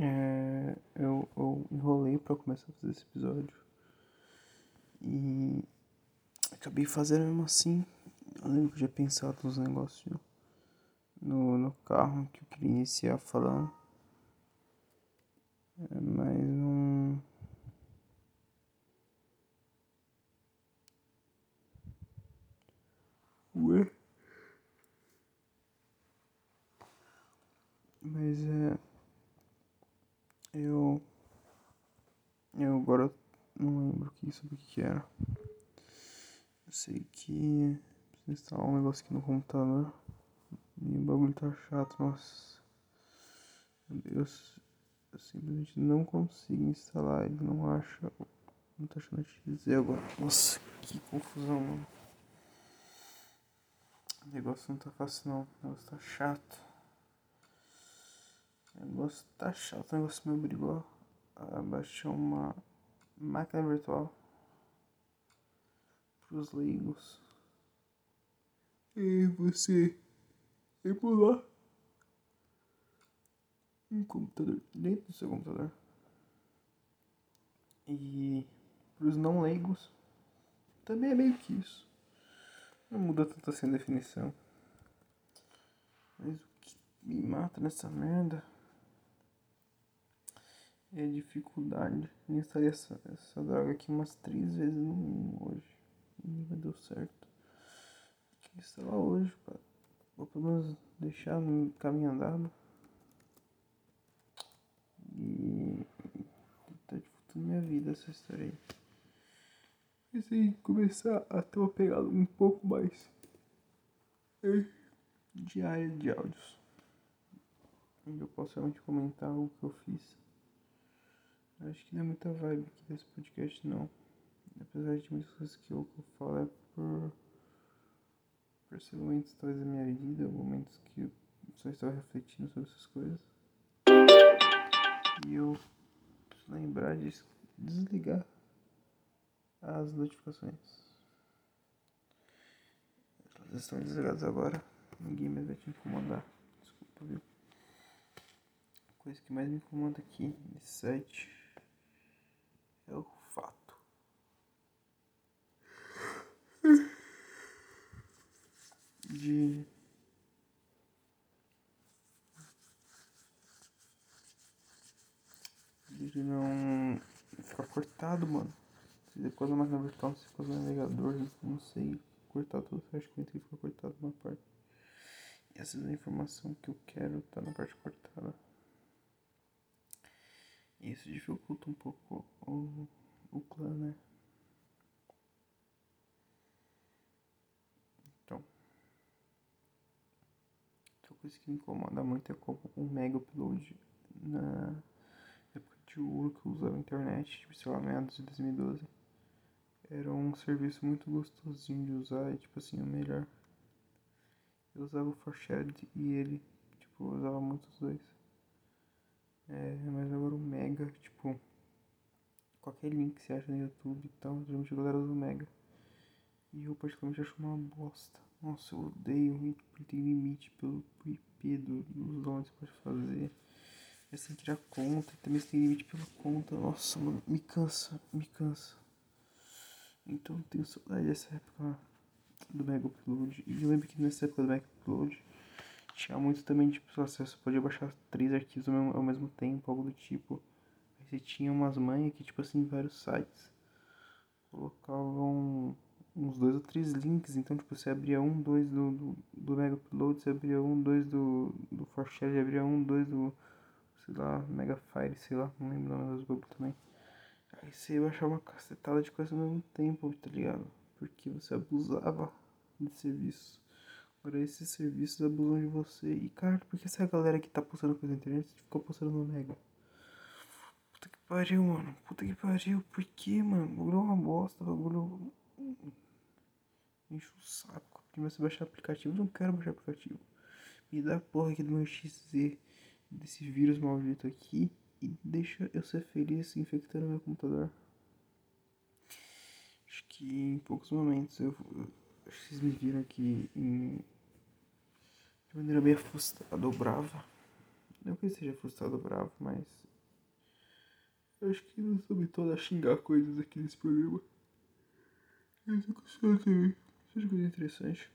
É, eu, eu enrolei pra começar a fazer esse episódio. E acabei fazendo mesmo assim. Eu lembro que eu já pensado nos negócios no, no carro que eu queria iniciar falando. É, mas não. Ué? Mas é. Eu. Eu agora sobre o que era. Eu sei que. Preciso instalar um negócio aqui no computador. O bagulho tá chato, nossa. Meu Deus. Eu simplesmente não consigo instalar, ele não acha. Não tá achando dizer agora. Nossa, que confusão, mano. O negócio não tá fácil não. O negócio tá chato. O negócio tá chato. O negócio me obrigou a baixar uma máquina virtual pros leigos. E você lá um computador dentro do seu computador. E para os não leigos também é meio que isso. Não muda tanto assim a definição. Mas o que me mata nessa merda é a dificuldade. Eu instalei essa, essa droga aqui umas três vezes no mínimo hoje. Não deu certo. Tem que instalar hoje, cara. Vou pelo menos deixar no caminho andado. E tá dificultando minha vida essa história aí. Pensei em começar a ter uma pegada um pouco mais diária de áudios. Onde eu posso realmente comentar o que eu fiz. Acho que não é muita vibe aqui desse podcast não. Apesar de muitas coisas que eu, falo é por, por ser momentos talvez da minha vida, momentos que eu só estava refletindo sobre essas coisas. E eu lembrar de desligar as notificações. Elas estão desligadas agora. Ninguém mais vai te incomodar. Desculpa, viu? A coisa que mais me incomoda aqui nesse site é o de de não ficar cortado, mano. Se da máquina virtual, se depois do navegador, não sei, cortar tudo, acho que fica cortado uma parte. E essa é a informação que eu quero tá na parte cortada. Isso dificulta um pouco o, o clã, né? Coisa que me incomoda muito é como o mega upload na de ouro que eu usava a internet, tipo, sei lá, meados de 2012. Era um serviço muito gostosinho de usar e, tipo assim, o melhor. Eu usava o Forshared e ele, tipo, eu usava muito os dois. É, mas agora o Mega, tipo, qualquer link que você acha no YouTube e tal, geralmente a galera usa o Mega. E eu particularmente acho uma bosta. Nossa, eu odeio, porque tem limite pelo IP do, dos downloads que você pode fazer. Você tem que tirar conta, também você tem limite pela conta. Nossa, mano, me cansa, me cansa. Então eu tenho saudade dessa época do Mega Upload. E eu lembro que nessa época do Mega Upload tinha muito também, tipo, seu acesso podia baixar três arquivos ao mesmo, ao mesmo tempo, algo do tipo. Aí você tinha umas manhas que, tipo assim, vários sites colocavam uns dois ou três links. Então, tipo, você abria um, dois do, do, do Mega Upload, você abria um, dois do, do ForShare, abria um, dois do sei lá, Mega Fire, sei lá, não lembro o nome dos bagulho também. Aí você ia baixar uma cacetada de coisa ao mesmo tempo, tá ligado? Porque você abusava de serviço. Agora esses serviços abusam de você. E cara, por que essa galera que tá postando coisa na internet ficou postando no Mega? Puta que pariu, mano. Puta que pariu. Por que, mano? O bagulho é uma bosta, o bagulho. Enche o saco. Primeiro você baixar aplicativo. Eu não quero baixar aplicativo. Me dá a porra aqui do meu XZ desse vírus maldito aqui e deixa eu ser feliz infectando meu computador. Acho que em poucos momentos eu, acho que vocês me viram aqui em, de maneira bem frustrada ou brava. Não que ele seja frustrado ou bravo, mas. Eu acho que não soube todo a xingar coisas aqui nesse programa. Eu tô com sono também. Seja coisa interessante.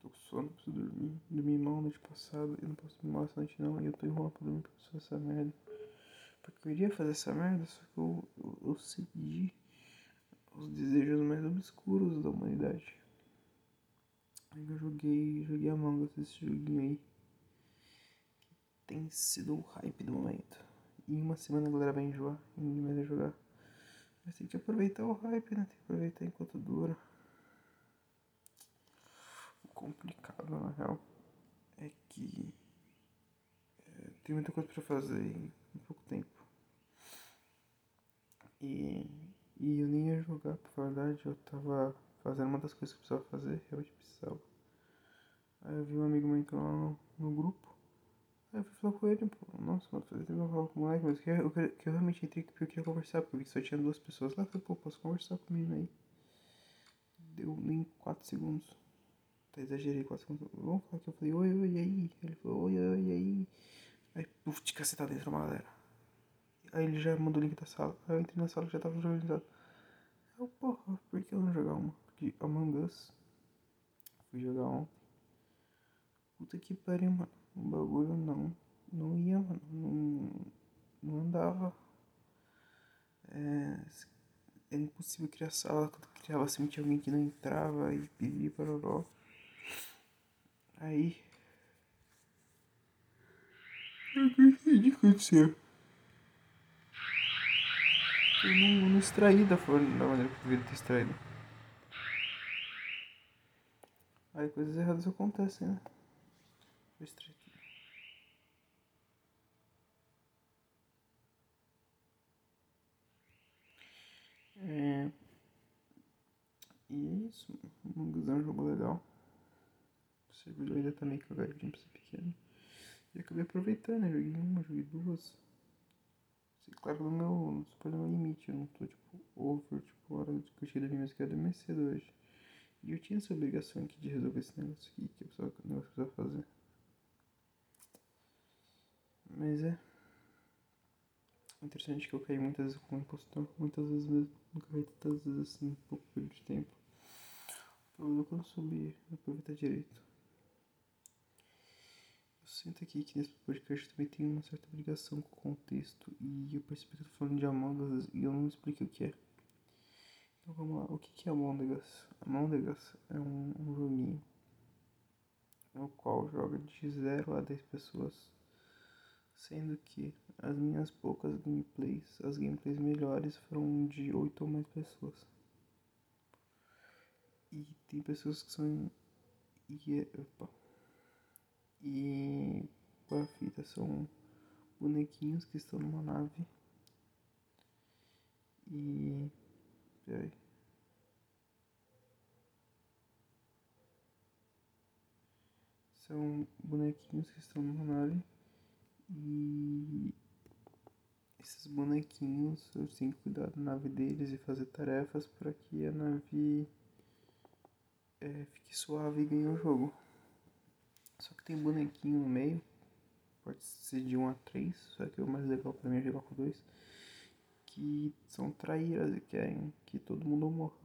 Tô com sono, preciso dormir. Dormi mal noite passada. Eu não posso dormir mal essa noite não. E eu tô enrolando pra dormir pra fazer essa merda. Porque eu iria fazer essa merda, só que eu, eu, eu segui os desejos mais obscuros da humanidade. Eu joguei, joguei Among Us, esse joguinho aí. Tem sido o hype do momento. E em uma semana a galera vai enjoar e ninguém mais vai jogar. Mas tem que aproveitar o hype, né? Tem que aproveitar enquanto dura. O complicado, na real, é que é, tem muita coisa pra fazer em pouco tempo. E, e eu nem ia jogar, por verdade, eu tava fazendo uma das coisas que eu precisava fazer, realmente precisava. Aí eu vi um amigo meu entrando lá no, no grupo. Aí eu fui falar com ele, pô, nossa, mano, fazia tempo que eu falava com o moleque, mas que eu, que eu realmente entrei porque eu queria conversar, porque eu vi que só tinha duas pessoas lá, eu falei, pô, posso conversar comigo aí? Deu nem 4 segundos. Até exagerei 4 segundos. Vamos falar que eu falei, oi, oi, e aí? Ele falou, oi, oi, e aí? Aí, puf, de caceta dentro da galera. Aí ele já mandou o link da sala. Aí eu entrei na sala já tava organizado. Eu, porra, por que eu não jogar uma? Porque Among Us. Fui jogar ontem. Puta que pariu, mano. O bagulho não. Não ia, mano. Não, não andava. É, era impossível criar sala. Quando criava assim, tinha alguém que não entrava e pedia para Aí. Eu não entendi o que aconteceu. Eu não, não extraí da, forma, da maneira que eu deveria ter extraído. Aí coisas erradas acontecem, né? Vou extrair aqui. É... E é isso, Among é um jogo legal. Servidor ainda tá meio cagadinho pra ser pequeno. E acabei aproveitando, né? Joguei uma, joguei duas. Claro, no meu super no limite, eu não tô tipo over, tipo, hora de que eu cheguei da minha que eu dormir cedo hoje. E eu tinha essa obrigação aqui de resolver esse negócio aqui, que eu precisava, que eu precisava fazer. Mas é. Interessante que eu caí muitas vezes com o impostor, muitas vezes mesmo. Nunca caí tantas vezes assim, um pouco de tempo. O problema é quando subir, aproveitar direito. Sinto aqui que nesse podcast também tem uma certa ligação com o contexto e eu percebi que eu tô falando de Among e eu não expliquei o que é. Então vamos lá, o que é? Among Us é um, um joguinho no qual joga de 0 a 10 pessoas, sendo que as minhas poucas gameplays, as gameplays melhores foram de 8 ou mais pessoas. E tem pessoas que são. E, é, opa, e fita? São bonequinhos que estão numa nave. E. Peraí. São bonequinhos que estão numa nave. E. Esses bonequinhos eu tenho que cuidar da nave deles e fazer tarefas para que a nave é, fique suave e ganhe o jogo. Só que tem bonequinho no meio. Pode ser de 1 a 3. Só que o mais legal pra mim é jogar com dois. Que são traíras e querem que todo mundo morra.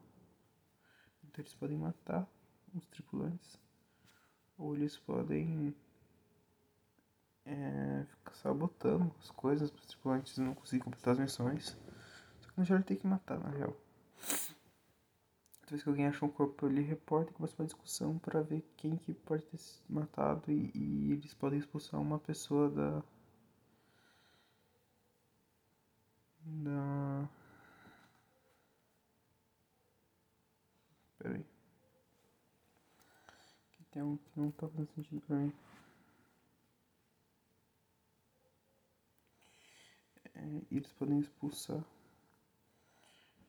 Então eles podem matar os tripulantes. Ou eles podem é, sabotando as coisas para os tripulantes não conseguirem completar as missões. Só que no geral tem que matar, na real. Toda vez que alguém acha um corpo, ele reporta e começa uma discussão para ver quem que pode ter matado e, e eles podem expulsar uma pessoa da. Da. Pera aí. Aqui tem um que não tá fazendo sentido pra mim. É, eles podem expulsar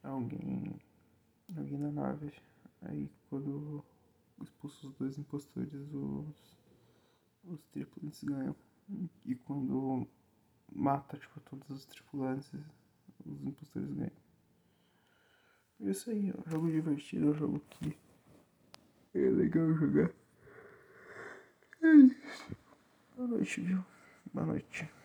alguém alguém na nave. Aí quando expulsa os dois impostores, os, os tripulantes ganham. E quando mata tipo, todos os tripulantes, os impostores ganham. É isso aí, é um jogo divertido, é um jogo que é legal jogar. É isso. Boa noite, viu? Boa noite.